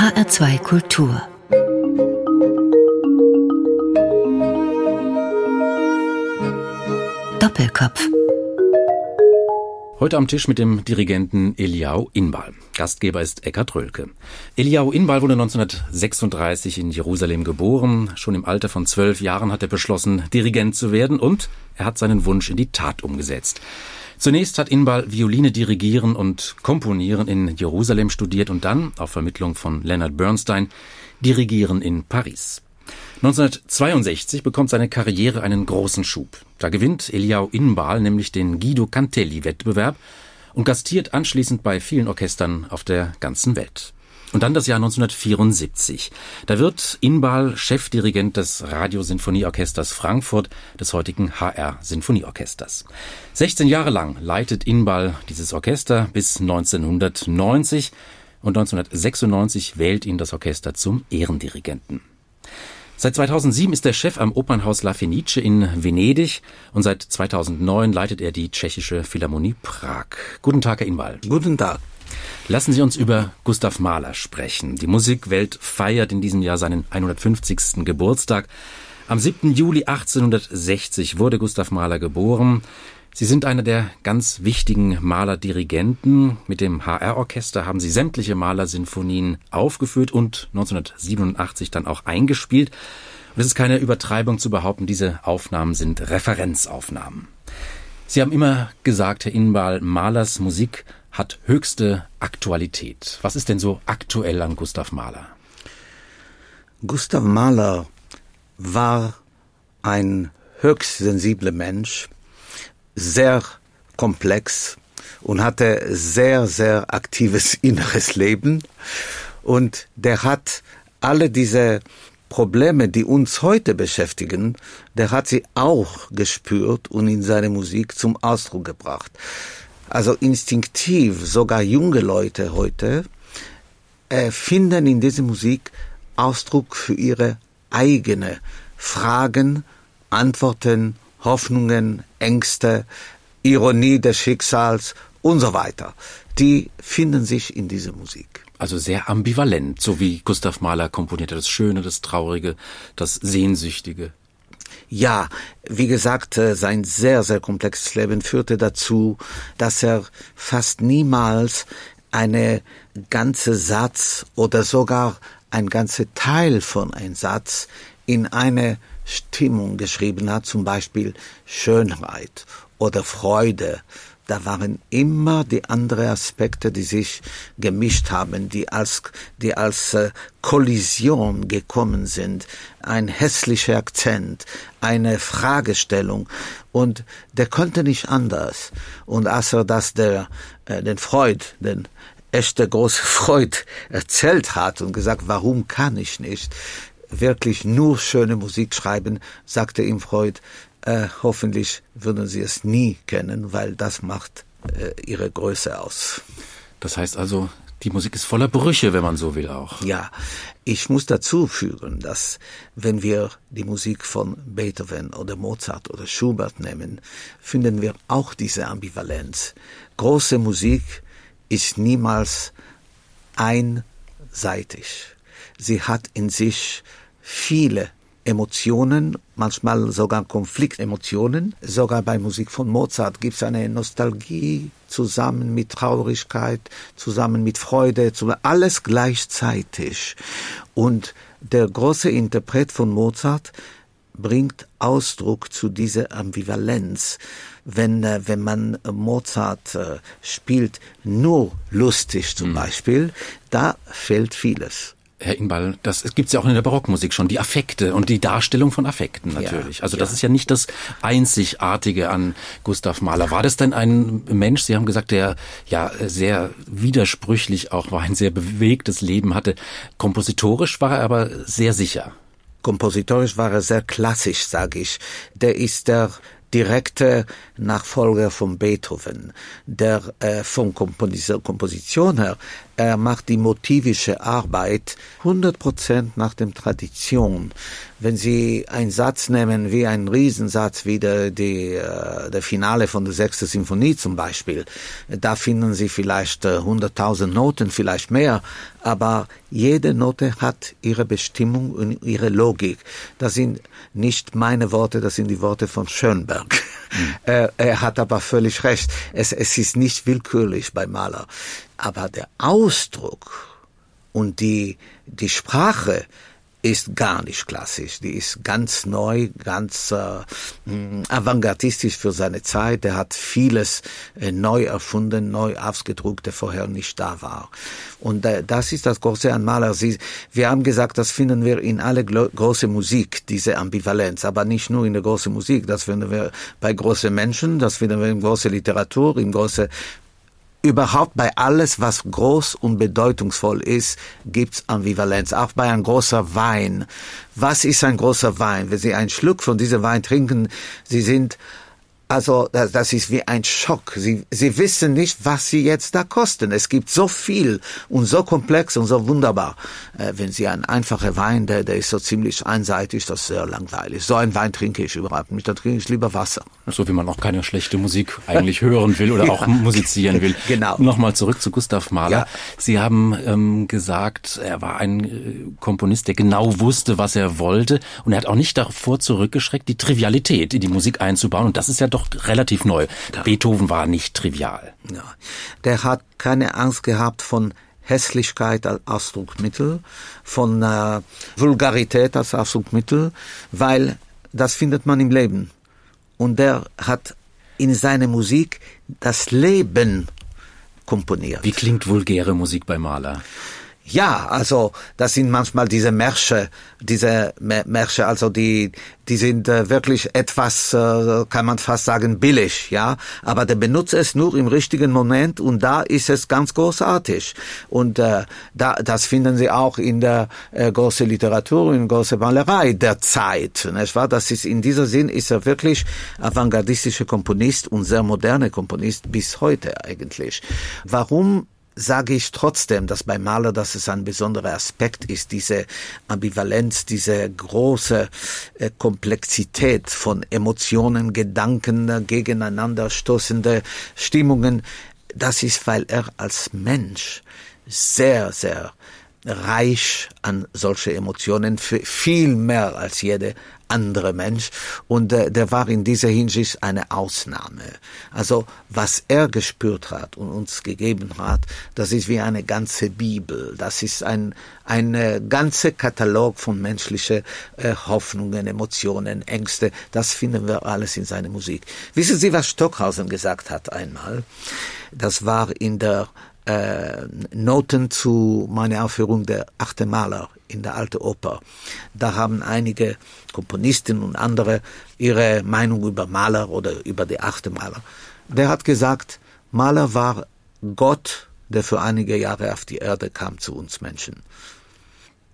HR2 Kultur Doppelkopf Heute am Tisch mit dem Dirigenten Eliau Inbal. Gastgeber ist Eckhard Rölke. Eliau Inbal wurde 1936 in Jerusalem geboren. Schon im Alter von zwölf Jahren hat er beschlossen, Dirigent zu werden und er hat seinen Wunsch in die Tat umgesetzt. Zunächst hat Inbal Violine dirigieren und komponieren in Jerusalem studiert und dann, auf Vermittlung von Leonard Bernstein, dirigieren in Paris. 1962 bekommt seine Karriere einen großen Schub. Da gewinnt Eliao Inbal nämlich den Guido Cantelli-Wettbewerb und gastiert anschließend bei vielen Orchestern auf der ganzen Welt. Und dann das Jahr 1974. Da wird Inbal Chefdirigent des Radiosinfonieorchesters Frankfurt, des heutigen HR Sinfonieorchesters. 16 Jahre lang leitet Inbal dieses Orchester bis 1990 und 1996 wählt ihn das Orchester zum Ehrendirigenten. Seit 2007 ist er Chef am Opernhaus La Fenice in Venedig und seit 2009 leitet er die tschechische Philharmonie Prag. Guten Tag, Herr Inwal. Guten Tag. Lassen Sie uns über Gustav Mahler sprechen. Die Musikwelt feiert in diesem Jahr seinen 150. Geburtstag. Am 7. Juli 1860 wurde Gustav Mahler geboren. Sie sind einer der ganz wichtigen Malerdirigenten. Mit dem HR-Orchester haben Sie sämtliche Malersinfonien aufgeführt und 1987 dann auch eingespielt. Und es ist keine Übertreibung zu behaupten, diese Aufnahmen sind Referenzaufnahmen. Sie haben immer gesagt, Herr Inbal, Mahlers Musik hat höchste Aktualität. Was ist denn so aktuell an Gustav Mahler? Gustav Mahler war ein höchst sensibler Mensch, sehr komplex und hatte sehr, sehr aktives inneres Leben. Und der hat alle diese Probleme, die uns heute beschäftigen, der hat sie auch gespürt und in seine Musik zum Ausdruck gebracht. Also instinktiv, sogar junge Leute heute äh, finden in dieser Musik Ausdruck für ihre eigene Fragen, Antworten Hoffnungen, Ängste, Ironie des Schicksals und so weiter. Die finden sich in dieser Musik. Also sehr ambivalent, so wie Gustav Mahler komponierte, das Schöne, das Traurige, das Sehnsüchtige. Ja, wie gesagt, äh, sein sehr, sehr komplexes Leben führte dazu, dass er fast niemals eine ganze Satz oder sogar ein ganzer Teil von einem Satz in eine Stimmung geschrieben hat, zum Beispiel Schönheit oder Freude. Da waren immer die anderen Aspekte, die sich gemischt haben, die als, die als äh, Kollision gekommen sind. Ein hässlicher Akzent, eine Fragestellung. Und der konnte nicht anders. Und als er das der, äh, den Freud, den echte große Freud erzählt hat und gesagt, warum kann ich nicht, wirklich nur schöne Musik schreiben, sagte ihm Freud, äh, hoffentlich würden sie es nie kennen, weil das macht äh, ihre Größe aus. Das heißt also, die Musik ist voller Brüche, wenn man so will auch. Ja, ich muss dazu fügen, dass wenn wir die Musik von Beethoven oder Mozart oder Schubert nehmen, finden wir auch diese Ambivalenz. Große Musik ist niemals einseitig. Sie hat in sich viele Emotionen, manchmal sogar Konfliktemotionen. Sogar bei Musik von Mozart gibt es eine Nostalgie zusammen mit Traurigkeit, zusammen mit Freude, alles gleichzeitig. Und der große Interpret von Mozart bringt Ausdruck zu dieser Ambivalenz. Wenn, äh, wenn man Mozart äh, spielt, nur lustig zum mhm. Beispiel, da fehlt vieles. Herr Inball, das gibt's ja auch in der Barockmusik schon, die Affekte und die Darstellung von Affekten natürlich. Ja, also das ja. ist ja nicht das Einzigartige an Gustav Mahler. War das denn ein Mensch, Sie haben gesagt, der ja sehr widersprüchlich auch war, ein sehr bewegtes Leben hatte. Kompositorisch war er aber sehr sicher. Kompositorisch war er sehr klassisch, sage ich. Der ist der direkte Nachfolger von Beethoven, der äh, von Komposition her, er macht die motivische Arbeit 100% nach dem Tradition. wenn Sie einen Satz nehmen wie einen Riesensatz wie der, die, äh, der Finale von der sechsten Sinfonie zum Beispiel, da finden Sie vielleicht äh, 100.000 Noten, vielleicht mehr, aber jede Note hat ihre Bestimmung und ihre Logik. Das sind nicht meine Worte, das sind die Worte von Schönberg. Mhm. Er, er hat aber völlig recht. Es, es ist nicht willkürlich bei Maler. Aber der Ausdruck und die, die Sprache, ist gar nicht klassisch. Die ist ganz neu, ganz äh, mm, avantgardistisch für seine Zeit. Er hat vieles äh, neu erfunden, neu ausgedruckt, der vorher nicht da war. Und äh, das ist das große an Maler. Sie, wir haben gesagt, das finden wir in alle große Musik, diese Ambivalenz, aber nicht nur in der großen Musik. Das finden wir bei großen Menschen, das finden wir in große Literatur, in große überhaupt bei alles, was groß und bedeutungsvoll ist, gibt's Ambivalenz. Auch bei einem großer Wein. Was ist ein großer Wein? Wenn Sie einen Schluck von diesem Wein trinken, Sie sind also das, das ist wie ein Schock. Sie, sie wissen nicht, was sie jetzt da kosten. Es gibt so viel und so komplex und so wunderbar. Äh, wenn Sie ein einfacher Wein, der, der ist so ziemlich einseitig, das ist sehr langweilig. So ein Wein trinke ich überhaupt nicht. Da trinke ich lieber Wasser. So wie man auch keine schlechte Musik eigentlich hören will oder auch musizieren will. Genau. Nochmal zurück zu Gustav Mahler. Ja. Sie haben ähm, gesagt, er war ein äh, Komponist, der genau wusste, was er wollte und er hat auch nicht davor zurückgeschreckt, die Trivialität in die Musik einzubauen. Und das ist ja doch doch relativ neu. Ja. Beethoven war nicht trivial. Ja. Der hat keine Angst gehabt von Hässlichkeit als Ausdrucksmittel, von äh, Vulgarität als Ausdrucksmittel, weil das findet man im Leben. Und der hat in seiner Musik das Leben komponiert. Wie klingt vulgäre Musik bei Mahler? Ja, also das sind manchmal diese Märsche, diese Märsche, also die die sind äh, wirklich etwas, äh, kann man fast sagen, billig, ja. Aber der benutzt es nur im richtigen Moment und da ist es ganz großartig. Und äh, da, das finden Sie auch in der äh, großen Literatur, in der großen Malerei der Zeit, nicht wahr? Das ist in dieser Sinn ist er wirklich avantgardistischer Komponist und sehr moderne Komponist bis heute eigentlich. Warum sage ich trotzdem, dass bei Maler, dass es ein besonderer Aspekt ist, diese Ambivalenz, diese große äh, Komplexität von Emotionen, Gedanken, äh, gegeneinander stoßende Stimmungen. Das ist, weil er als Mensch sehr, sehr reich an solche Emotionen, viel mehr als jede andere Mensch und äh, der war in dieser Hinsicht eine Ausnahme. Also was er gespürt hat und uns gegeben hat, das ist wie eine ganze Bibel. Das ist ein ein äh, ganzer Katalog von menschlichen äh, Hoffnungen, Emotionen, Ängste. Das finden wir alles in seiner Musik. Wissen Sie, was Stockhausen gesagt hat einmal? Das war in der äh, Noten zu meiner Aufführung der achte Maler in der Alte Oper. Da haben einige Komponisten und andere ihre Meinung über Maler oder über die achte Maler. Der hat gesagt, Maler war Gott, der für einige Jahre auf die Erde kam zu uns Menschen.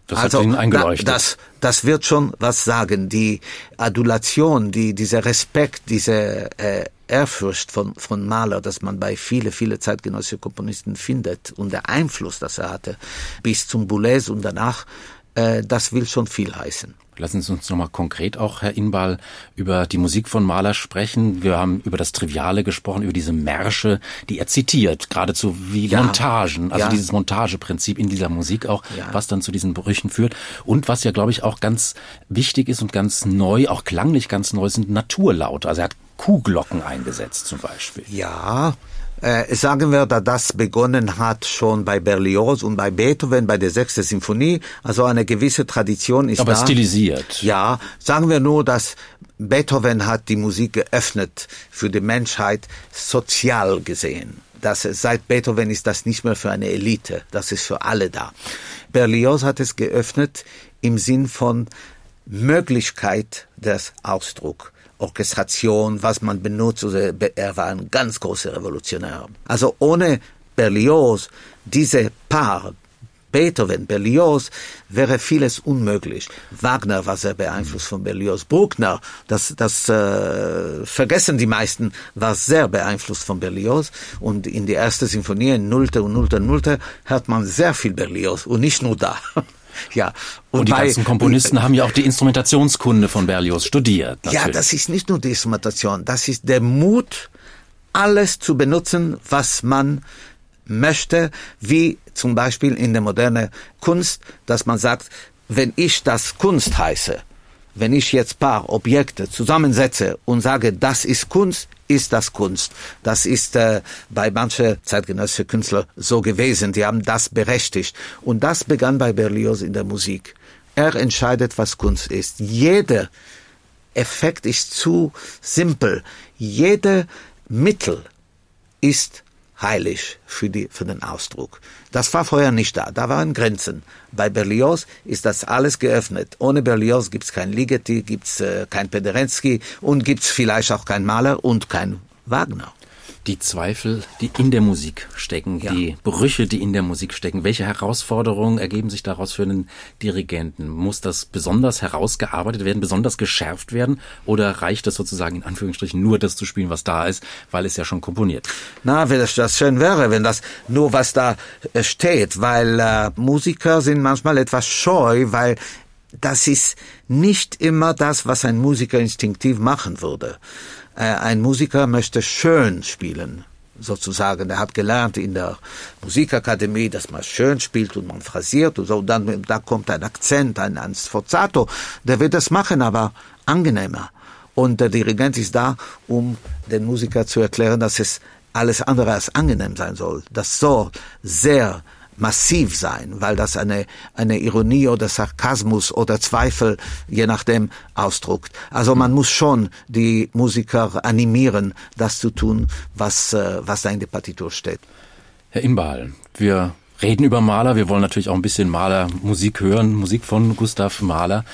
Das also, hat ihn eingeleuchtet. Das, das wird schon was sagen. Die Adulation, die, dieser Respekt, diese äh, Ehrfurcht von, von Mahler, dass man bei viele, viele zeitgenössische Komponisten findet und der Einfluss, das er hatte, bis zum Boulez und danach, äh, das will schon viel heißen. Lassen Sie uns nochmal konkret auch, Herr Inbal, über die Musik von Mahler sprechen. Wir haben über das Triviale gesprochen, über diese Märsche, die er zitiert, geradezu wie ja. Montagen, also ja. dieses Montageprinzip in dieser Musik auch, ja. was dann zu diesen Brüchen führt. Und was ja, glaube ich, auch ganz wichtig ist und ganz neu, auch klanglich ganz neu, sind Naturlaute. Also er hat Kuhglocken eingesetzt zum Beispiel. Ja, äh, sagen wir, dass das begonnen hat schon bei Berlioz und bei Beethoven, bei der sechsten Symphonie. Also eine gewisse Tradition ist Aber da. Aber stilisiert. Ja, sagen wir nur, dass Beethoven hat die Musik geöffnet für die Menschheit sozial gesehen. Das, seit Beethoven ist das nicht mehr für eine Elite, das ist für alle da. Berlioz hat es geöffnet im Sinn von Möglichkeit des Ausdrucks. Orchestration, was man benutzt. Also er war ein ganz großer Revolutionär. Also ohne Berlioz, diese Paar, Beethoven, Berlioz, wäre vieles unmöglich. Wagner war sehr beeinflusst von Berlioz. Bruckner, das, das äh, vergessen die meisten, war sehr beeinflusst von Berlioz. Und in die erste Sinfonie, in Nullte und Nullte und Nullte, hört man sehr viel Berlioz und nicht nur da. Ja. Und, und die bei, ganzen Komponisten haben ja auch die Instrumentationskunde von Berlioz studiert. Natürlich. Ja, das ist nicht nur die Instrumentation, das ist der Mut, alles zu benutzen, was man möchte, wie zum Beispiel in der modernen Kunst, dass man sagt, wenn ich das Kunst heiße, wenn ich jetzt paar Objekte zusammensetze und sage, das ist Kunst, ist das Kunst. Das ist äh, bei manchen zeitgenössischen Künstlern so gewesen. Die haben das berechtigt. Und das begann bei Berlioz in der Musik. Er entscheidet, was Kunst ist. Jeder Effekt ist zu simpel. Jeder Mittel ist heilig für, die, für den Ausdruck. Das war vorher nicht da, da waren Grenzen. Bei Berlioz ist das alles geöffnet. Ohne Berlioz gibt's kein Ligeti, gibt's äh, kein Pederensky und gibt's vielleicht auch kein Maler und kein Wagner die Zweifel, die in der Musik stecken, ja. die Brüche, die in der Musik stecken. Welche Herausforderungen ergeben sich daraus für einen Dirigenten? Muss das besonders herausgearbeitet werden, besonders geschärft werden? Oder reicht es sozusagen in Anführungsstrichen nur das zu spielen, was da ist, weil es ja schon komponiert? Na, wenn das, das schön wäre, wenn das nur was da äh, steht, weil äh, Musiker sind manchmal etwas scheu, weil das ist nicht immer das, was ein Musiker instinktiv machen würde. Äh, ein Musiker möchte schön spielen, sozusagen. Er hat gelernt in der Musikakademie, dass man schön spielt und man phrasiert und so. Und dann da kommt ein Akzent, ein, ein Sforzato. Der wird das machen, aber angenehmer. Und der Dirigent ist da, um den Musiker zu erklären, dass es alles andere als angenehm sein soll. Das soll sehr massiv sein, weil das eine, eine Ironie oder Sarkasmus oder Zweifel, je nachdem, ausdruckt. Also man muss schon die Musiker animieren, das zu tun, was, äh, was da in der Partitur steht. Herr Imbal, wir reden über Mahler. Wir wollen natürlich auch ein bisschen Malermusik hören, Musik von Gustav Mahler.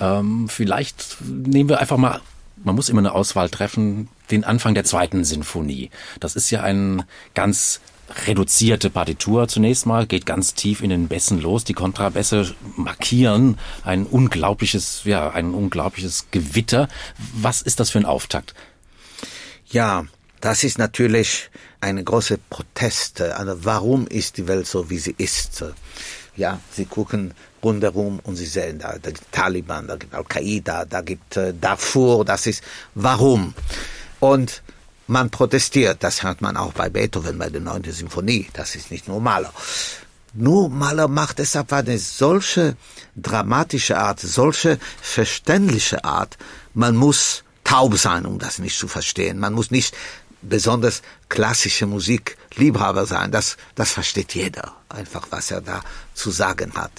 Ähm, vielleicht nehmen wir einfach mal, man muss immer eine Auswahl treffen, den Anfang der zweiten Sinfonie. Das ist ja ein ganz reduzierte Partitur zunächst mal, geht ganz tief in den Bässen los. Die Kontrabässe markieren ein unglaubliches, ja, ein unglaubliches Gewitter. Was ist das für ein Auftakt? Ja, das ist natürlich eine große Protest. Also warum ist die Welt so, wie sie ist? Ja, sie gucken rundherum und sie sehen, da, da gibt Taliban, da gibt Al-Qaida, da gibt äh, Darfur, das ist warum. Und man protestiert. Das hört man auch bei Beethoven, bei der neunten Symphonie. Das ist nicht nur Maler. Nur Maler macht es auf eine solche dramatische Art, solche verständliche Art. Man muss taub sein, um das nicht zu verstehen. Man muss nicht besonders klassische Musik Liebhaber sein. Das, das versteht jeder. Einfach, was er da zu sagen hat.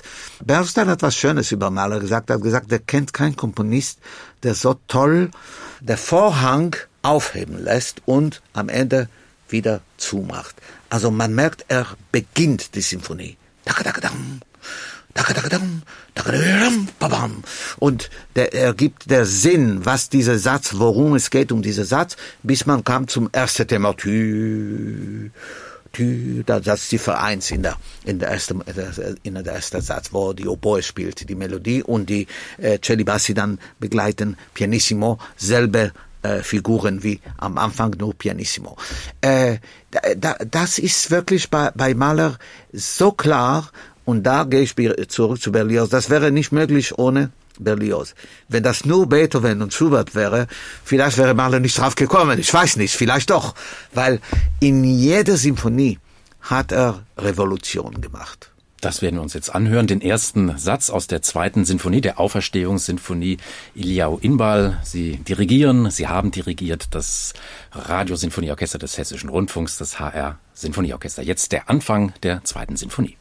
Bernstein hat was Schönes über Mahler gesagt. Er hat gesagt, er kennt keinen Komponist, der so toll der Vorhang aufheben lässt und am Ende wieder zumacht. Also man merkt, er beginnt die Symphonie. Und der, er gibt der Sinn, was dieser Satz, worum es geht um diesen Satz, bis man kam zum ersten Thema. Das ist Ziffer 1 in der, in der ersten, in der ersten Satz, wo die Oboe spielt, die Melodie und die äh, Cellibassi dann begleiten, pianissimo, selbe äh, Figuren wie am Anfang nur Pianissimo. Äh, da, das ist wirklich bei, bei Mahler so klar und da gehe ich zurück zu Berlioz. Das wäre nicht möglich ohne Berlioz. Wenn das nur Beethoven und Schubert wäre, vielleicht wäre Mahler nicht drauf gekommen. Ich weiß nicht, vielleicht doch. Weil in jeder Symphonie hat er Revolution gemacht. Das werden wir uns jetzt anhören. Den ersten Satz aus der zweiten Sinfonie, der Auferstehungssinfonie Iliao Inbal. Sie dirigieren, Sie haben dirigiert das Radiosinfonieorchester des Hessischen Rundfunks, das HR Sinfonieorchester. Jetzt der Anfang der zweiten Sinfonie.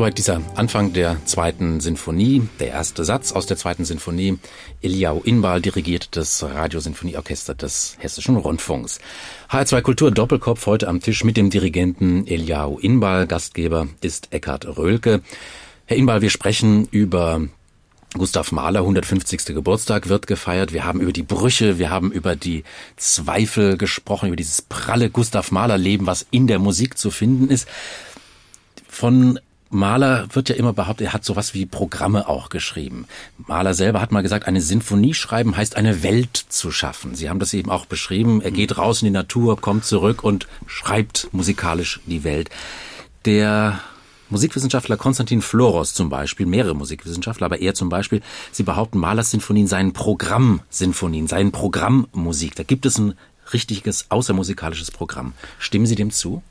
Soweit dieser Anfang der zweiten Sinfonie, der erste Satz aus der zweiten Sinfonie. Eliau Inbal dirigiert das Radiosinfonieorchester des Hessischen Rundfunks. HR2 Kultur Doppelkopf heute am Tisch mit dem Dirigenten Eliau Inbal. Gastgeber ist Eckhard Röhlke. Herr Inbal, wir sprechen über Gustav Mahler 150. Geburtstag wird gefeiert. Wir haben über die Brüche, wir haben über die Zweifel gesprochen, über dieses pralle Gustav Mahler Leben, was in der Musik zu finden ist. Von Mahler wird ja immer behauptet, er hat sowas wie Programme auch geschrieben. Mahler selber hat mal gesagt, eine Sinfonie schreiben heißt eine Welt zu schaffen. Sie haben das eben auch beschrieben. Er geht raus in die Natur, kommt zurück und schreibt musikalisch die Welt. Der Musikwissenschaftler Konstantin Floros zum Beispiel, mehrere Musikwissenschaftler, aber er zum Beispiel, sie behaupten, Mahlers Sinfonien seien Programmsinfonien, seien Programmmusik. Da gibt es ein richtiges außermusikalisches Programm. Stimmen Sie dem zu?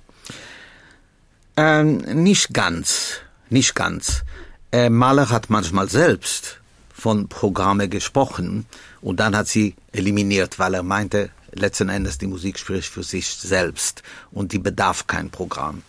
Ähm, nicht ganz, nicht ganz. Äh, Mahler hat manchmal selbst von Programme gesprochen und dann hat sie eliminiert, weil er meinte, letzten Endes die Musik spricht für sich selbst und die bedarf kein Programm.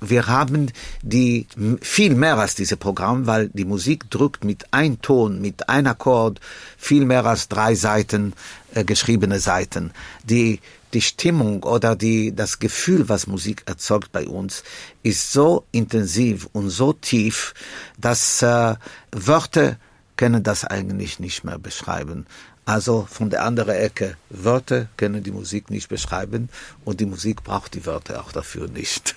Wir haben die viel mehr als diese Programm, weil die Musik drückt mit ein Ton, mit ein Akkord viel mehr als drei Seiten äh, geschriebene Seiten. Die die Stimmung oder die, das Gefühl, was Musik erzeugt bei uns, ist so intensiv und so tief, dass äh, Wörter können das eigentlich nicht mehr beschreiben. Also von der anderen Ecke, Wörter können die Musik nicht beschreiben und die Musik braucht die Wörter auch dafür nicht.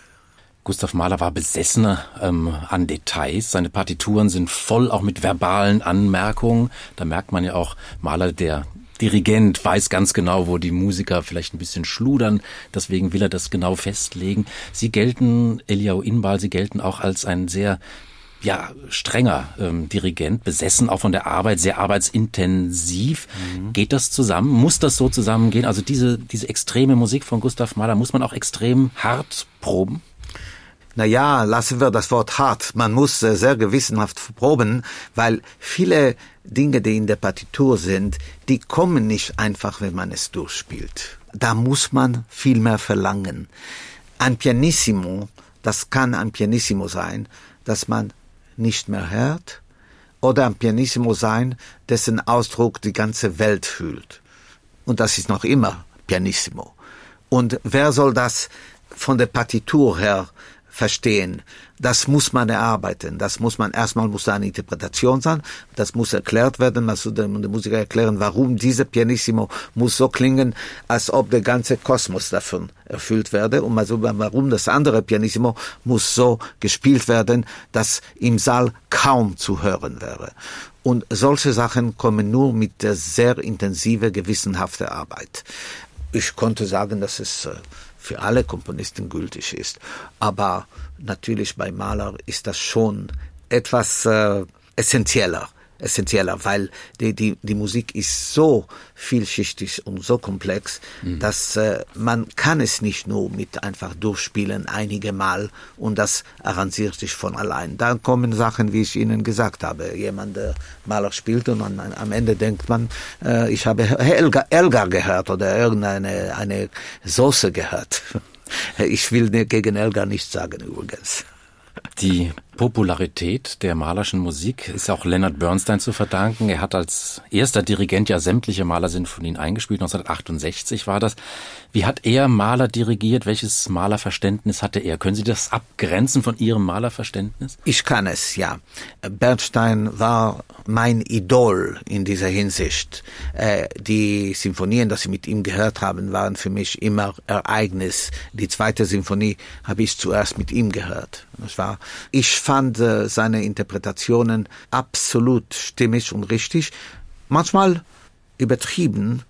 Gustav Mahler war besessener ähm, an Details. Seine Partituren sind voll auch mit verbalen Anmerkungen. Da merkt man ja auch Mahler, der Dirigent weiß ganz genau, wo die Musiker vielleicht ein bisschen schludern. Deswegen will er das genau festlegen. Sie gelten, Eliao Inbal, Sie gelten auch als ein sehr ja, strenger ähm, Dirigent, besessen auch von der Arbeit, sehr arbeitsintensiv. Mhm. Geht das zusammen? Muss das so zusammengehen? Also diese, diese extreme Musik von Gustav Mahler muss man auch extrem hart proben? Naja, lassen wir das Wort hart. Man muss äh, sehr gewissenhaft proben, weil viele Dinge, die in der Partitur sind, die kommen nicht einfach, wenn man es durchspielt. Da muss man viel mehr verlangen. Ein Pianissimo, das kann ein Pianissimo sein, das man nicht mehr hört, oder ein Pianissimo sein, dessen Ausdruck die ganze Welt fühlt. Und das ist noch immer Pianissimo. Und wer soll das von der Partitur her verstehen. Das muss man erarbeiten. Das muss man erstmal muss da eine Interpretation sein. Das muss erklärt werden. Man muss dem Musiker erklären, warum diese Pianissimo muss so klingen, als ob der ganze Kosmos davon erfüllt werde. Und also warum das andere Pianissimo muss so gespielt werden, dass im Saal kaum zu hören wäre. Und solche Sachen kommen nur mit der sehr intensive, gewissenhafte Arbeit. Ich konnte sagen, dass es äh, für alle Komponisten gültig ist. Aber natürlich bei Maler ist das schon etwas äh, essentieller essentieller, weil die, die, die Musik ist so vielschichtig und so komplex, mhm. dass äh, man kann es nicht nur mit einfach durchspielen einige Mal und das arrangiert sich von allein. Dann kommen Sachen, wie ich Ihnen gesagt habe. Jemand, der Maler spielt und an, am Ende denkt man, äh, ich habe Elgar, Elgar gehört oder irgendeine eine Soße gehört. Ich will gegen Elgar nichts sagen übrigens. Die Popularität der malerschen Musik ist auch Leonard Bernstein zu verdanken. Er hat als erster Dirigent ja sämtliche Malersinfonien eingespielt. 1968 war das. Wie hat er Maler dirigiert? Welches Malerverständnis hatte er? Können Sie das abgrenzen von Ihrem Malerverständnis? Ich kann es, ja. Bernstein war mein Idol in dieser Hinsicht. Äh, die Sinfonien, die Sie mit ihm gehört haben, waren für mich immer Ereignis. Die zweite Sinfonie habe ich zuerst mit ihm gehört. Das war, ich fand äh, seine Interpretationen absolut stimmig und richtig, manchmal übertrieben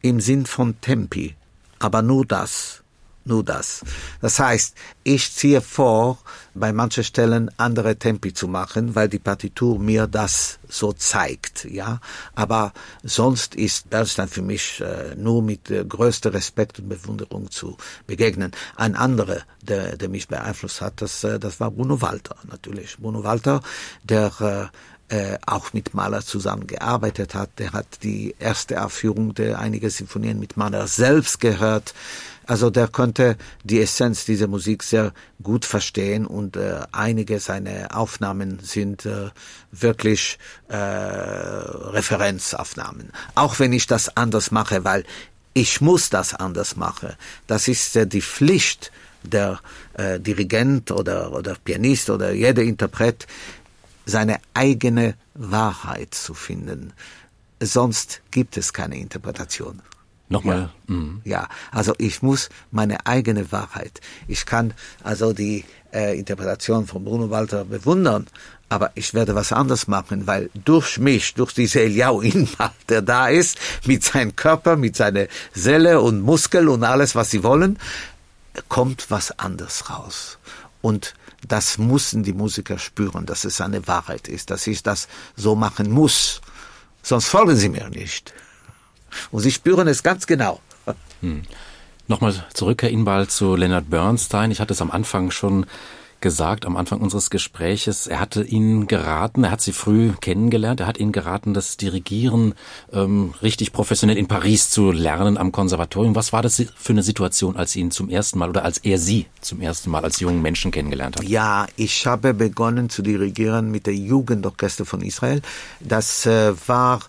im Sinn von Tempi, aber nur das nur das. Das heißt, ich ziehe vor, bei manchen Stellen andere Tempi zu machen, weil die Partitur mir das so zeigt, ja. Aber sonst ist Bernstein für mich äh, nur mit äh, größter Respekt und Bewunderung zu begegnen. Ein anderer, der, der mich beeinflusst hat, das, äh, das war Bruno Walter, natürlich. Bruno Walter, der äh, äh, auch mit Mahler zusammengearbeitet hat. Der hat die erste Aufführung der einiger Sinfonien mit Mahler selbst gehört. Also der konnte die Essenz dieser Musik sehr gut verstehen und äh, einige seiner Aufnahmen sind äh, wirklich äh, Referenzaufnahmen. Auch wenn ich das anders mache, weil ich muss das anders machen. Das ist äh, die Pflicht der äh, Dirigent oder, oder Pianist oder jeder Interpret, seine eigene Wahrheit zu finden. Sonst gibt es keine Interpretation. Nochmal. Ja. Mhm. ja, also ich muss meine eigene Wahrheit. Ich kann also die äh, Interpretation von Bruno Walter bewundern, aber ich werde was anderes machen, weil durch mich, durch diese Eliau Inhalt, der da ist, mit seinem Körper, mit seiner Seele und Muskel und alles, was sie wollen, kommt was anderes raus. Und das müssen die Musiker spüren, dass es eine Wahrheit ist, dass ich das so machen muss. Sonst folgen sie mir nicht. Und sie spüren es ganz genau. Hm. Nochmal zurück, Herr Inbal, zu Leonard Bernstein. Ich hatte es am Anfang schon gesagt, am Anfang unseres Gespräches, er hatte Ihnen geraten, er hat Sie früh kennengelernt, er hat Ihnen geraten, das Dirigieren ähm, richtig professionell in Paris zu lernen am Konservatorium. Was war das für eine Situation, als ihn zum ersten Mal oder als er Sie zum ersten Mal als jungen Menschen kennengelernt hat? Ja, ich habe begonnen zu dirigieren mit der Jugendorchester von Israel. Das äh, war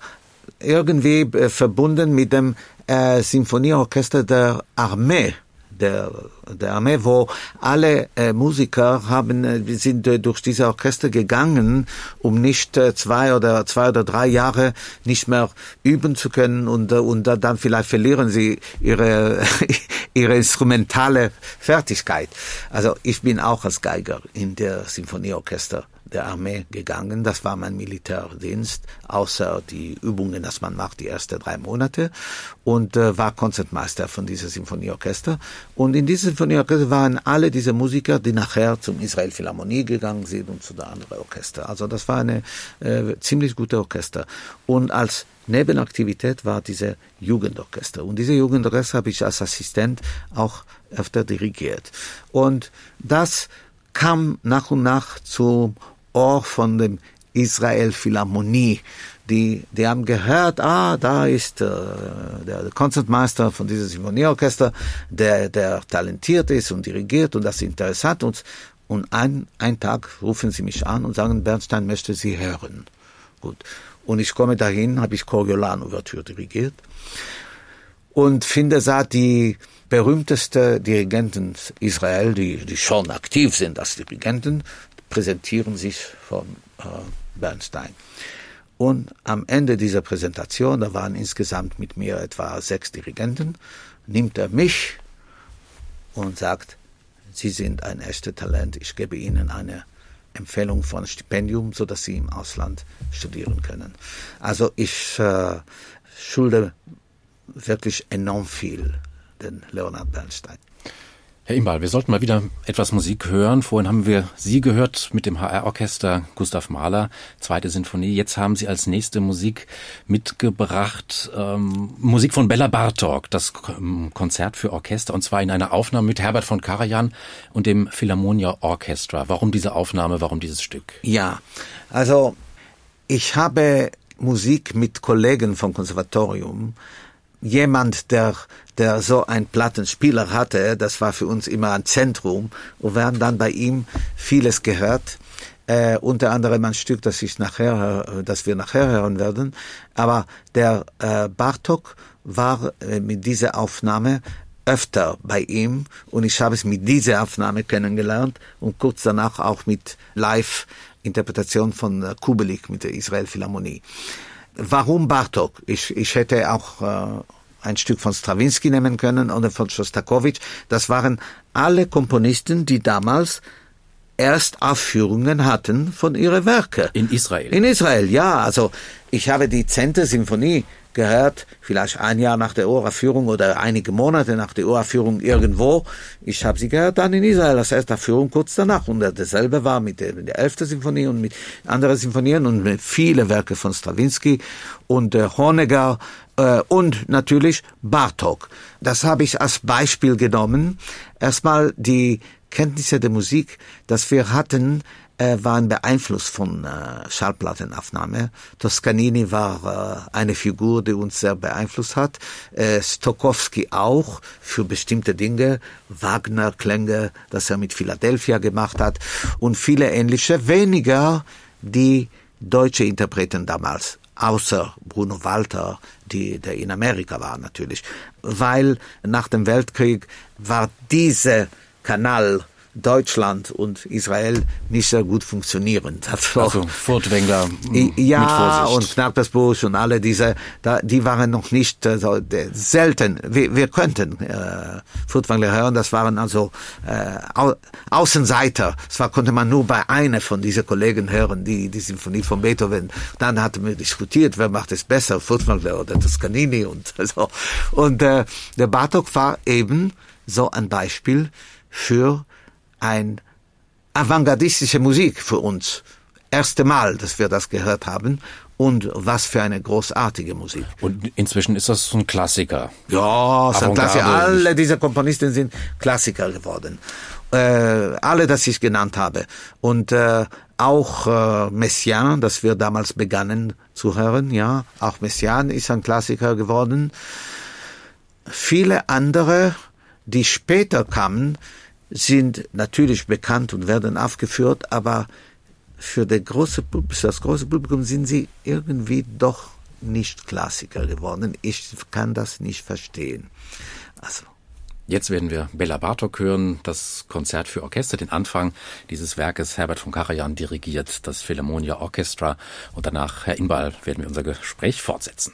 irgendwie äh, verbunden mit dem äh, Symphonieorchester der Armee der, der Armee, wo alle äh, Musiker haben, äh, sind äh, durch diese Orchester gegangen, um nicht äh, zwei oder zwei oder drei Jahre nicht mehr üben zu können und, äh, und dann vielleicht verlieren sie ihre, ihre instrumentale Fertigkeit. Also ich bin auch als Geiger in der Symphonieorchester der Armee gegangen. Das war mein Militärdienst, außer die Übungen, dass man macht, die ersten drei Monate und äh, war Konzertmeister von dieser Symphonieorchester. Und in diesem Symphonieorchester waren alle diese Musiker, die nachher zum Israel Philharmonie gegangen sind und zu der anderen Orchester. Also das war eine äh, ziemlich gute Orchester. Und als Nebenaktivität war diese Jugendorchester. Und diese Jugendorchester habe ich als Assistent auch öfter dirigiert. Und das kam nach und nach zum Ohr von dem Israel Philharmonie. Die, die haben gehört, ah, da ist äh, der Konzertmeister von diesem Symphonieorchester, der, der talentiert ist und dirigiert und das interessant. Und, und ein, ein Tag rufen sie mich an und sagen, Bernstein möchte sie hören. Gut. Und ich komme dahin, habe ich Coriolan-Ouvertüre dirigiert und finde, da die berühmteste Dirigenten Israel, die, die schon aktiv sind als Dirigenten, präsentieren sich von äh, Bernstein. Und am Ende dieser Präsentation, da waren insgesamt mit mir etwa sechs Dirigenten, nimmt er mich und sagt, Sie sind ein echtes Talent, ich gebe Ihnen eine Empfehlung von Stipendium, so dass Sie im Ausland studieren können. Also ich äh, schulde wirklich enorm viel den Leonard Bernstein. Herr Imbal, wir sollten mal wieder etwas Musik hören. Vorhin haben wir Sie gehört mit dem HR-Orchester Gustav Mahler, zweite Sinfonie. Jetzt haben Sie als nächste Musik mitgebracht ähm, Musik von Bella Bartok, das ähm, Konzert für Orchester, und zwar in einer Aufnahme mit Herbert von Karajan und dem Philharmonia Orchestra. Warum diese Aufnahme, warum dieses Stück? Ja, also ich habe Musik mit Kollegen vom Konservatorium jemand, der, der so ein Plattenspieler hatte, das war für uns immer ein Zentrum. Und wir haben dann bei ihm vieles gehört. Äh, unter anderem ein Stück, das ich nachher, äh, das wir nachher hören werden. Aber der äh, Bartok war äh, mit dieser Aufnahme öfter bei ihm und ich habe es mit dieser Aufnahme kennengelernt und kurz danach auch mit Live-Interpretation von äh, Kubelik mit der Israel Philharmonie. Warum Bartok? Ich, ich hätte auch äh, ein Stück von Stravinsky nehmen können oder von Shostakovich. Das waren alle Komponisten, die damals Erstaufführungen hatten von ihren Werke. In Israel? In Israel, ja. Also ich habe die Zehnte Sinfonie gehört, vielleicht ein Jahr nach der Uraufführung oder einige Monate nach der Uraufführung irgendwo. Ich habe sie gehört dann in Israel als Erstaufführung kurz danach. Und dasselbe war mit der, mit der elften Sinfonie und mit anderen Sinfonien und mit vielen Werke von Stravinsky und äh, Honegger äh, und natürlich Bartok. Das habe ich als Beispiel genommen. Erstmal die Kenntnisse der Musik, dass wir hatten, waren beeinflusst von äh, Schallplattenaufnahme. Toscanini war äh, eine Figur, die uns sehr beeinflusst hat. Äh, Stokowski auch für bestimmte Dinge. Wagner Klänge, das er mit Philadelphia gemacht hat und viele ähnliche. Weniger die deutsche Interpreten damals außer Bruno Walter, die, der in Amerika war natürlich, weil nach dem Weltkrieg war dieser Kanal Deutschland und Israel nicht sehr gut funktionieren. Das also Furtwängler ja und Knappersbusch und alle diese, da, die waren noch nicht äh, so de, selten. Wir, wir könnten äh, Furtwängler hören. Das waren also äh, Au, Außenseiter. Zwar konnte man nur bei einer von diesen Kollegen hören, die die Sinfonie von Beethoven. Dann hatten wir diskutiert, wer macht es besser, Furtwängler oder Toscanini und so. Und äh, der Bartok war eben so ein Beispiel für ein avantgardistische Musik für uns. Erste Mal, dass wir das gehört haben. Und was für eine großartige Musik. Und inzwischen ist das so ein Klassiker. Ja, ist ein Klassiker. Alle diese Komponisten sind Klassiker geworden. Äh, alle, das ich genannt habe. Und äh, auch äh, Messiaen, das wir damals begannen zu hören, ja, auch Messiaen ist ein Klassiker geworden. Viele andere, die später kamen, sind natürlich bekannt und werden aufgeführt, aber für das große, Publikum sind sie irgendwie doch nicht Klassiker geworden. Ich kann das nicht verstehen. Also. Jetzt werden wir Bella Bartok hören, das Konzert für Orchester, den Anfang dieses Werkes. Herbert von Karajan dirigiert das Philharmonia Orchestra und danach, Herr Inbal, werden wir unser Gespräch fortsetzen.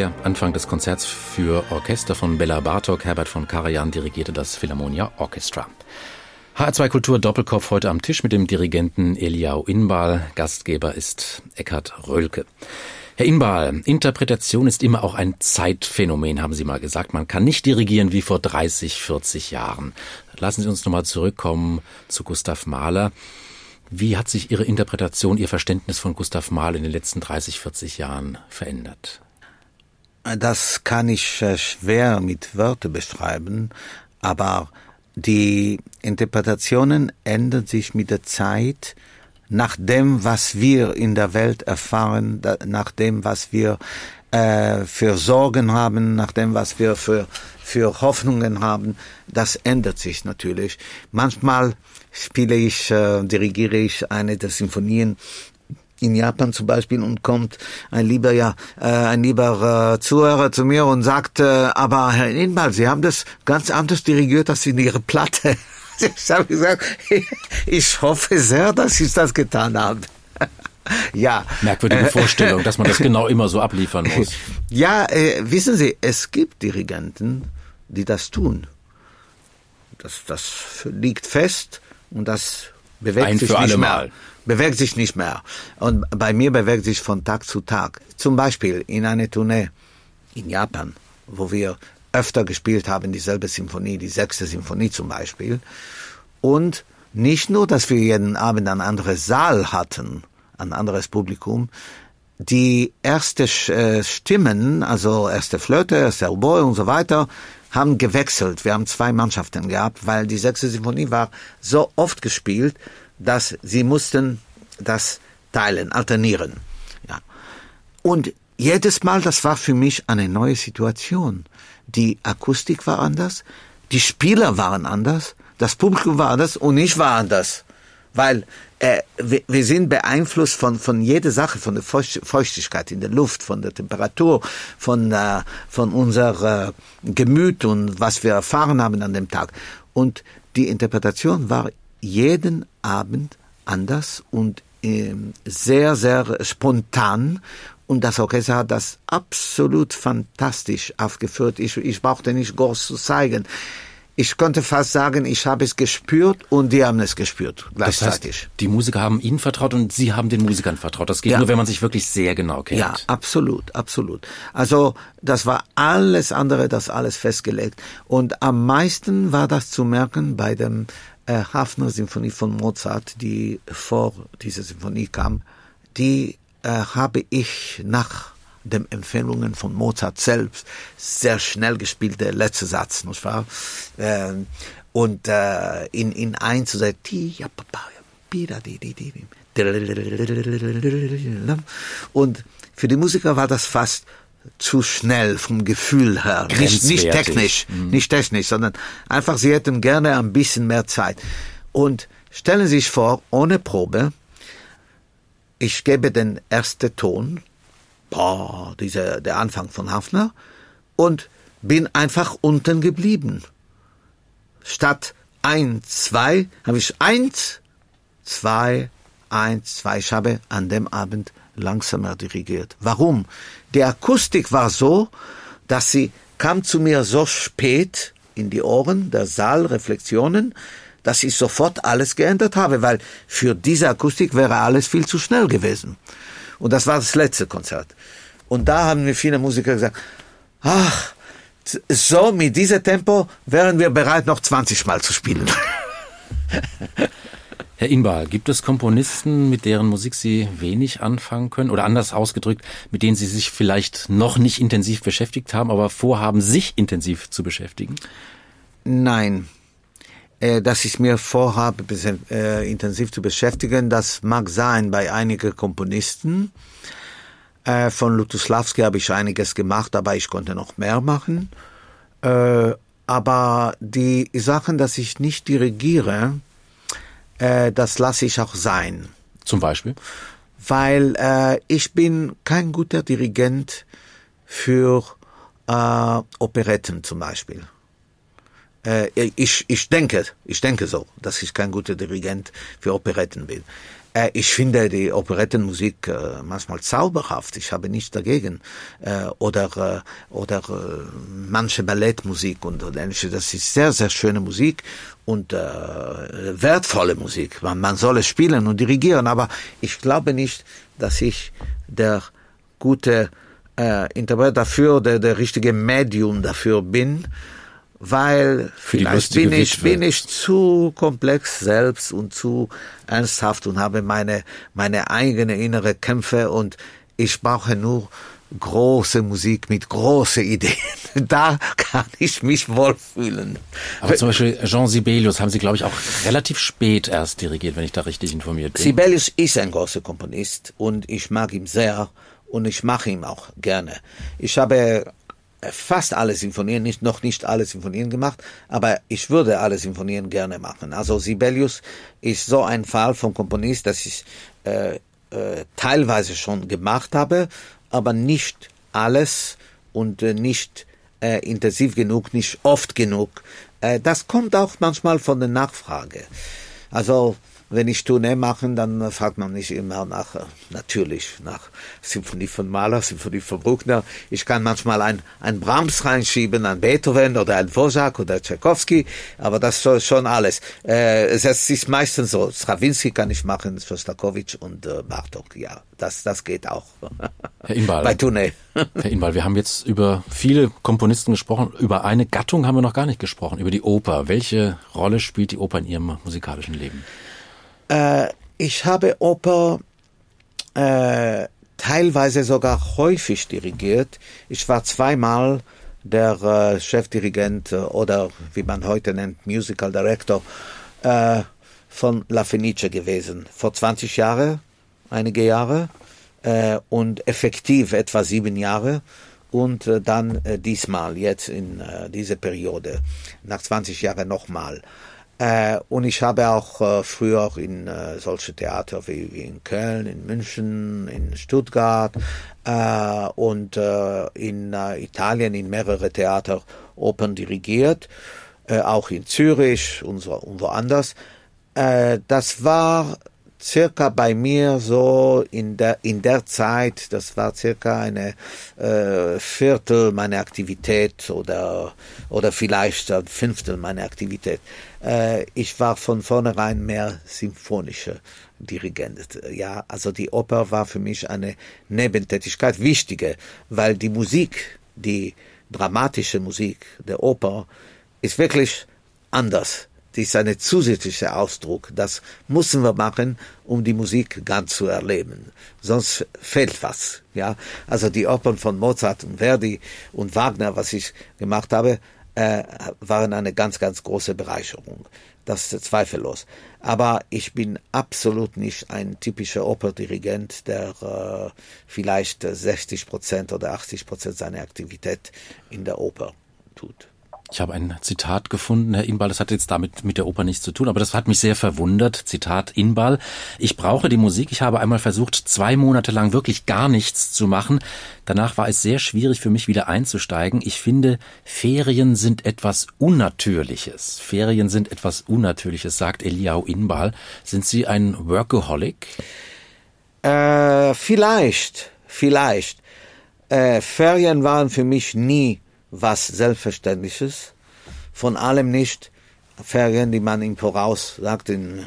Der Anfang des Konzerts für Orchester von Bella Bartok. Herbert von Karajan dirigierte das Philharmonia Orchestra. HR2 Kultur Doppelkopf heute am Tisch mit dem Dirigenten Eliau Inbal. Gastgeber ist Eckhard Rölke. Herr Inbal, Interpretation ist immer auch ein Zeitphänomen, haben Sie mal gesagt. Man kann nicht dirigieren wie vor 30, 40 Jahren. Lassen Sie uns nochmal zurückkommen zu Gustav Mahler. Wie hat sich Ihre Interpretation, Ihr Verständnis von Gustav Mahler in den letzten 30, 40 Jahren verändert? Das kann ich äh, schwer mit Wörtern beschreiben, aber die Interpretationen ändern sich mit der Zeit nach dem, was wir in der Welt erfahren, nach dem, was wir äh, für Sorgen haben, nach dem, was wir für, für Hoffnungen haben. Das ändert sich natürlich. Manchmal spiele ich, äh, dirigiere ich eine der Symphonien in Japan zum Beispiel und kommt ein lieber ja äh, ein lieber äh, Zuhörer zu mir und sagt, äh, aber Herr Inbal, Sie haben das ganz anders dirigiert als in Ihre Platte. Ich habe gesagt, ich hoffe sehr, dass Sie das getan haben. Ja. Merkwürdige Vorstellung, dass man das genau immer so abliefern muss. Ja, äh, wissen Sie, es gibt Dirigenten, die das tun. Das, das liegt fest und das bewegt Ein sich für nicht alle mehr. Mal. Bewegt sich nicht mehr. Und bei mir bewegt sich von Tag zu Tag. Zum Beispiel in einer Tournee in Japan, wo wir öfter gespielt haben, dieselbe Symphonie, die sechste Symphonie zum Beispiel. Und nicht nur, dass wir jeden Abend ein anderes Saal hatten, ein anderes Publikum, die erste äh, Stimmen, also erste Flöte, erste Oboe und so weiter, haben gewechselt. Wir haben zwei Mannschaften gehabt, weil die sechste Symphonie war so oft gespielt, dass sie mussten das teilen, alternieren. Ja. Und jedes Mal, das war für mich eine neue Situation. Die Akustik war anders, die Spieler waren anders, das Publikum war anders und ich war anders. Weil äh, wir, wir sind beeinflusst von, von jeder Sache, von der Feuchtigkeit in der Luft, von der Temperatur, von, äh, von unser äh, Gemüt und was wir erfahren haben an dem Tag. Und die Interpretation war jeden Abend anders und äh, sehr, sehr spontan. Und das Orchester hat das absolut fantastisch aufgeführt. Ich, ich brauchte nicht groß zu zeigen ich konnte fast sagen, ich habe es gespürt und die haben es gespürt gleichzeitig. Das heißt, die Musiker haben Ihnen vertraut und Sie haben den Musikern vertraut. Das geht Ja. nur, wenn man sich wirklich sehr genau kennt. Ja, absolut, absolut. Also das war alles andere, das alles festgelegt. Und am meisten war das zu merken bei dem äh, Hafner Symphonie von Mozart, die vor dieser Symphonie kam. Die äh, habe ich nach den Empfehlungen von Mozart selbst sehr schnell gespielt, der letzte Satz, nicht wahr? Ähm, und äh, in, in eins oder und für die Musiker war das fast zu schnell vom Gefühl her. Nicht, nicht technisch, nicht technisch, sondern einfach, sie hätten gerne ein bisschen mehr Zeit. Und stellen Sie sich vor, ohne Probe, ich gebe den ersten Ton, boah, dieser, der Anfang von Hafner, und bin einfach unten geblieben. Statt eins, zwei, habe ich eins, zwei, eins, zwei. Ich habe an dem Abend langsamer dirigiert. Warum? Die Akustik war so, dass sie kam zu mir so spät in die Ohren, der Saal, Reflexionen, dass ich sofort alles geändert habe, weil für diese Akustik wäre alles viel zu schnell gewesen. Und das war das letzte Konzert. Und da haben mir viele Musiker gesagt, ach, so mit diesem Tempo wären wir bereit, noch 20 Mal zu spielen. Herr Inbal, gibt es Komponisten, mit deren Musik Sie wenig anfangen können? Oder anders ausgedrückt, mit denen Sie sich vielleicht noch nicht intensiv beschäftigt haben, aber vorhaben, sich intensiv zu beschäftigen? Nein. Äh, dass ich mir vorhabe, äh, intensiv zu beschäftigen, das mag sein bei einigen Komponisten. Äh, von Lutoslawski habe ich einiges gemacht, aber ich konnte noch mehr machen. Aber die Sachen, dass ich nicht dirigiere, äh, das lasse ich auch sein. Zum Beispiel? weil äh, ich bin kein guter Dirigent für äh, Operetten zum Beispiel. Äh, ich, ich denke, ich denke so, dass ich kein guter Dirigent für Operetten bin. Äh, ich finde die Operettenmusik äh, manchmal zauberhaft. Ich habe nichts dagegen. Äh, oder äh, oder äh, manche Ballettmusik und, ähnliche. Das ist sehr sehr schöne Musik und äh, wertvolle Musik. Man, man soll es spielen und dirigieren. Aber ich glaube nicht, dass ich der gute Interpret dafür, der, der richtige Medium dafür bin weil vielleicht bin ich, bin ich zu komplex selbst und zu ernsthaft und habe meine, meine eigene innere Kämpfe und ich brauche nur große Musik mit große Ideen. Da kann ich mich wohlfühlen. Aber zum Beispiel Jean Sibelius haben Sie, glaube ich, auch relativ spät erst dirigiert, wenn ich da richtig informiert bin. Sibelius ist ein großer Komponist und ich mag ihn sehr und ich mache ihn auch gerne. Ich habe fast alle Sinfonien, nicht, noch nicht alle Sinfonien gemacht, aber ich würde alle Sinfonien gerne machen. Also Sibelius ist so ein Fall vom Komponist, dass ich äh, äh, teilweise schon gemacht habe, aber nicht alles und äh, nicht äh, intensiv genug, nicht oft genug. Äh, das kommt auch manchmal von der Nachfrage. Also wenn ich Tournee mache, dann fragt man nicht immer nach, äh, natürlich, nach Symphonie von Mahler, Symphonie von Bruckner. Ich kann manchmal ein, ein Brahms reinschieben, ein Beethoven oder ein Dvorak oder Tchaikovsky, aber das ist schon alles. Äh, es ist meistens so. Stravinsky kann ich machen, Shostakovich und äh, Bartok, ja. Das, das geht auch. Herr Inbal. Bei Tournee. Herr Inbal, wir haben jetzt über viele Komponisten gesprochen. Über eine Gattung haben wir noch gar nicht gesprochen, über die Oper. Welche Rolle spielt die Oper in Ihrem musikalischen Leben? Äh, ich habe Oper äh, teilweise sogar häufig dirigiert. Ich war zweimal der äh, Chefdirigent äh, oder wie man heute nennt, Musical Director äh, von La Fenice gewesen. Vor 20 Jahren, einige Jahre äh, und effektiv etwa sieben Jahre und äh, dann äh, diesmal, jetzt in äh, dieser Periode, nach 20 Jahren nochmal. Äh, und ich habe auch äh, früher in äh, solche Theater wie, wie in Köln, in München, in Stuttgart äh, und äh, in äh, Italien in mehrere Theater Opern dirigiert, äh, auch in Zürich und, so, und woanders. Äh, das war circa bei mir so in der in der Zeit, das war circa eine äh, Viertel meiner Aktivität oder oder vielleicht ein Fünftel meiner Aktivität. Äh, ich war von vornherein mehr symphonischer Dirigent. Ja, also die Oper war für mich eine Nebentätigkeit, wichtige, weil die Musik, die dramatische Musik der Oper ist wirklich anders das ist ein zusätzlicher Ausdruck. Das müssen wir machen, um die Musik ganz zu erleben. Sonst fehlt was. Ja, also die Opern von Mozart und Verdi und Wagner, was ich gemacht habe, äh, waren eine ganz, ganz große Bereicherung. Das ist zweifellos. Aber ich bin absolut nicht ein typischer Operdirigent, der äh, vielleicht 60 Prozent oder 80 Prozent seiner Aktivität in der Oper tut. Ich habe ein Zitat gefunden, Herr Inbal, das hat jetzt damit mit der Oper nichts zu tun, aber das hat mich sehr verwundert. Zitat Inbal. Ich brauche die Musik. Ich habe einmal versucht, zwei Monate lang wirklich gar nichts zu machen. Danach war es sehr schwierig für mich wieder einzusteigen. Ich finde, Ferien sind etwas Unnatürliches. Ferien sind etwas Unnatürliches, sagt Eliau Inbal. Sind Sie ein Workaholic? Äh, vielleicht, vielleicht. Äh, Ferien waren für mich nie was Selbstverständliches, von allem nicht. Ferien, die man im Voraus sagt, in,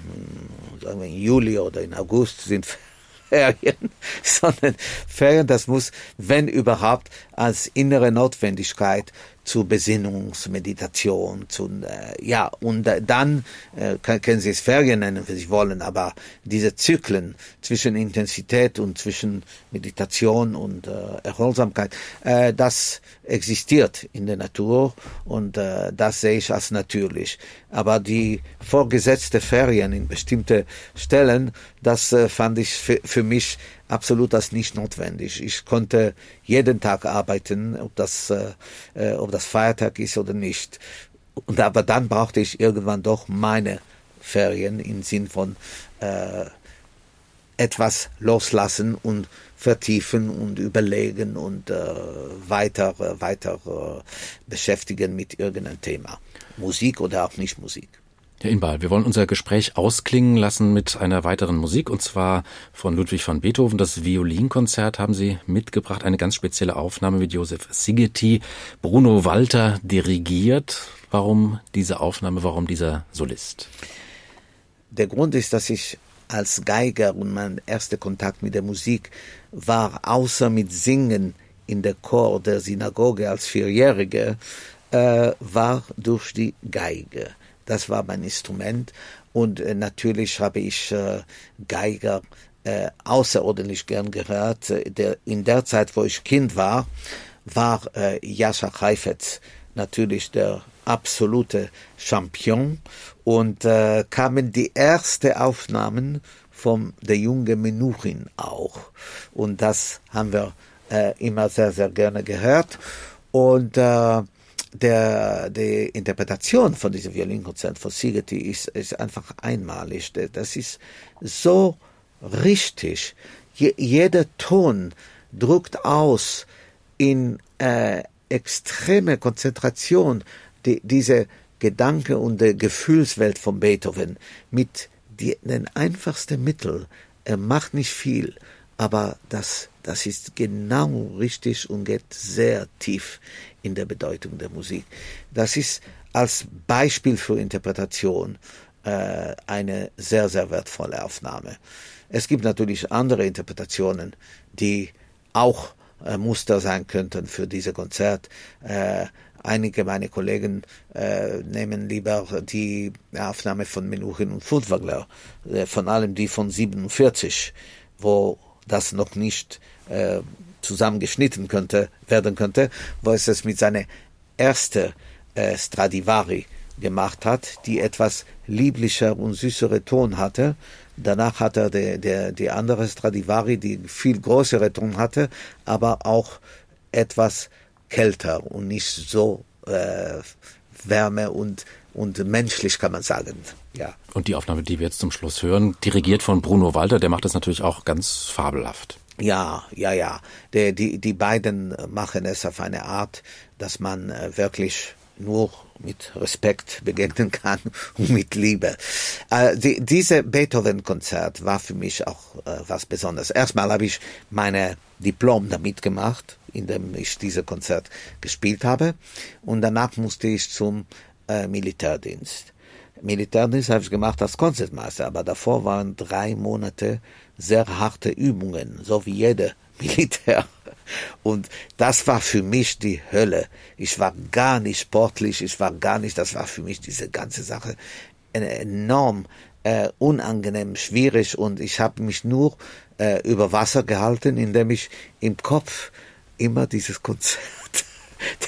sagen wir in Juli oder in August sind Ferien, sondern Ferien, das muss, wenn überhaupt, als innere Notwendigkeit zur Besinnungsmeditation, zu, äh, ja, und äh, dann äh, können Sie es Ferien nennen, wenn Sie wollen, aber diese Zyklen zwischen Intensität und zwischen Meditation und äh, Erholsamkeit, äh, das existiert in der Natur und äh, das sehe ich als natürlich. Aber die vorgesetzte Ferien in bestimmte Stellen, das äh, fand ich für, für mich absolut als nicht notwendig. Ich konnte jeden Tag arbeiten, ob das, äh, äh, ob das Feiertag ist oder nicht. Und aber dann brauchte ich irgendwann doch meine Ferien im Sinn von äh, etwas loslassen und vertiefen und überlegen und äh, weiter, weiter äh, beschäftigen mit irgendeinem Thema. Musik oder auch nicht Musik. Herr Inbal, wir wollen unser Gespräch ausklingen lassen mit einer weiteren Musik und zwar von Ludwig van Beethoven. Das Violinkonzert haben Sie mitgebracht, eine ganz spezielle Aufnahme mit Josef Sigeti. Bruno Walter dirigiert. Warum diese Aufnahme, warum dieser Solist? Der Grund ist, dass ich als Geiger und mein erster Kontakt mit der Musik war, außer mit Singen in der Chor der Synagoge als Vierjährige, äh, war durch die Geige. Das war mein Instrument. Und äh, natürlich habe ich äh, Geiger äh, außerordentlich gern gehört. Äh, der, in der Zeit, wo ich Kind war, war äh, Jascha Heifetz natürlich der absolute Champion und äh, kamen die ersten Aufnahmen vom der junge Menuchin auch und das haben wir äh, immer sehr sehr gerne gehört und äh, der, die Interpretation von diesem Violinkonzert von Sigeti ist, ist einfach einmalig. Das ist so richtig. Je, jeder Ton drückt aus in äh, extreme Konzentration die, diese Gedanke und die Gefühlswelt von Beethoven mit die, den einfachsten Mitteln. Er macht nicht viel, aber das, das ist genau richtig und geht sehr tief in der Bedeutung der Musik. Das ist als Beispiel für Interpretation äh, eine sehr, sehr wertvolle Aufnahme. Es gibt natürlich andere Interpretationen, die auch äh, Muster sein könnten für diese Konzert. Äh, einige meiner Kollegen äh, nehmen lieber die Aufnahme von Menuhin und Furtwängler, äh, von allem die von 47, wo das noch nicht äh, zusammengeschnitten könnte, werden könnte, wo es mit seiner ersten äh, Stradivari gemacht hat, die etwas lieblicher und süßere Ton hatte. Danach hat er die, die, die andere Stradivari, die viel größere Ton hatte, aber auch etwas kälter und nicht so äh, Wärme und, und menschlich, kann man sagen. Ja. Und die Aufnahme, die wir jetzt zum Schluss hören, dirigiert von Bruno Walter, der macht das natürlich auch ganz fabelhaft. Ja, ja, ja. Die, die, die beiden machen es auf eine Art, dass man äh, wirklich nur mit Respekt begegnen kann und mit Liebe. Äh, die, diese Beethoven-Konzert war für mich auch äh, was Besonderes. Erstmal habe ich meine Diplom damit gemacht, in dem ich dieses Konzert gespielt habe, und danach musste ich zum äh, Militärdienst. Militärdienst habe ich gemacht als Konzertmeister, aber davor waren drei Monate sehr harte Übungen, so wie jede Militär. Und das war für mich die Hölle. Ich war gar nicht sportlich, ich war gar nicht, das war für mich diese ganze Sache enorm äh, unangenehm, schwierig und ich habe mich nur äh, über Wasser gehalten, indem ich im Kopf immer dieses Konzert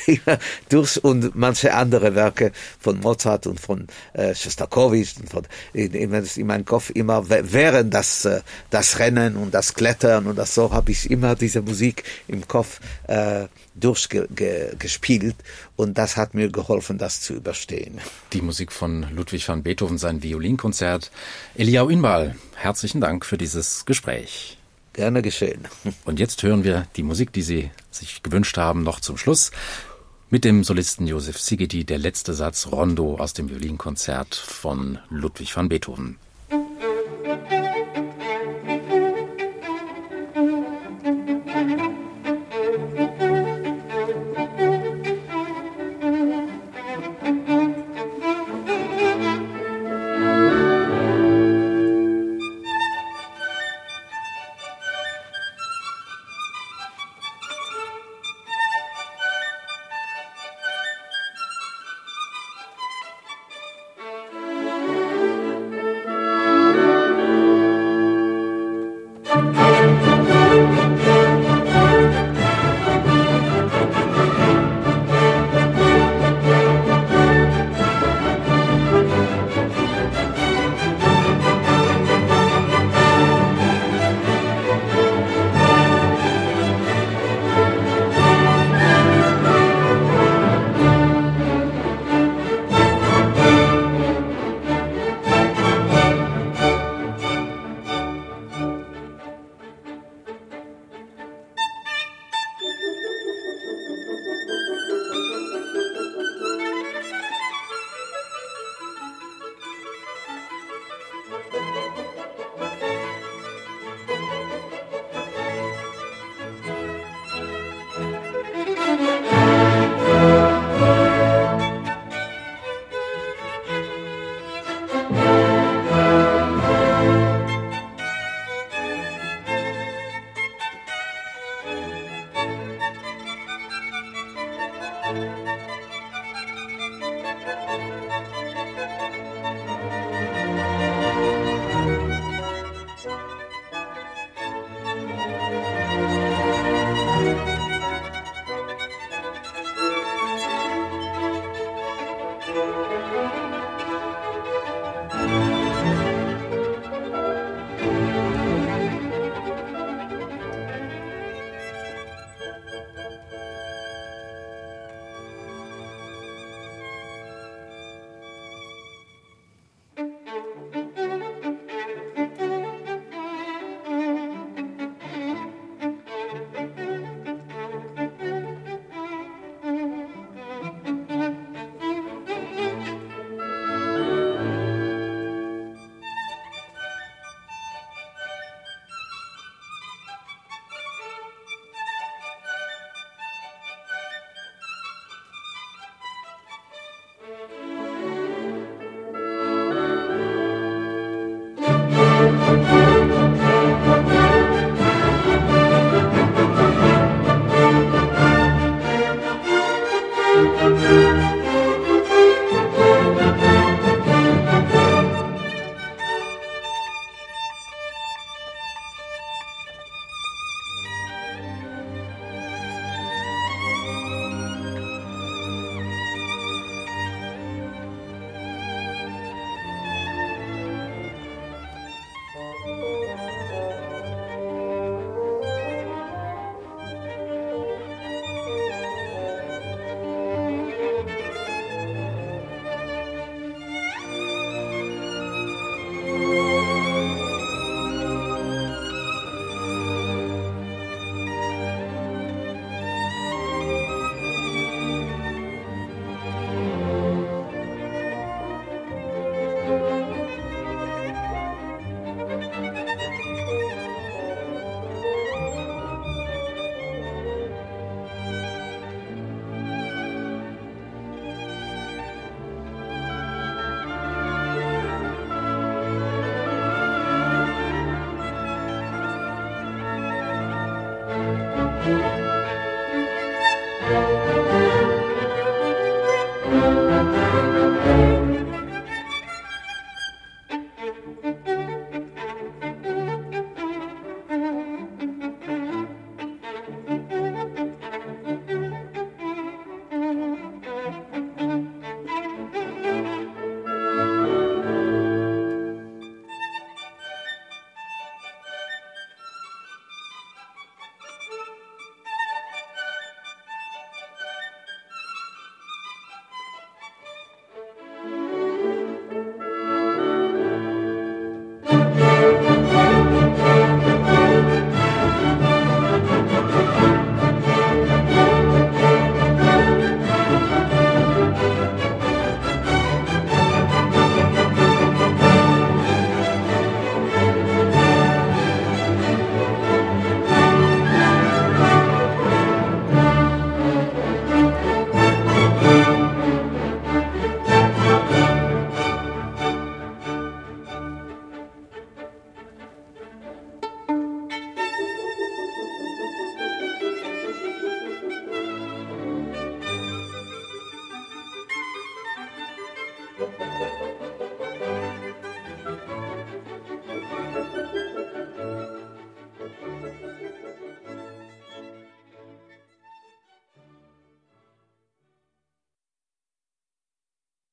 durch und manche andere Werke von Mozart und von äh, Shostakovich und von, immer in meinem Kopf immer während das äh, das Rennen und das Klettern und das so habe ich immer diese Musik im Kopf äh, durchgespielt und das hat mir geholfen, das zu überstehen. Die Musik von Ludwig van Beethoven, sein Violinkonzert. Eliau Inbal, herzlichen Dank für dieses Gespräch. Gerne geschehen. Und jetzt hören wir die Musik, die Sie sich gewünscht haben, noch zum Schluss. Mit dem Solisten Josef Sigeti, der letzte Satz Rondo aus dem Violinkonzert von Ludwig van Beethoven.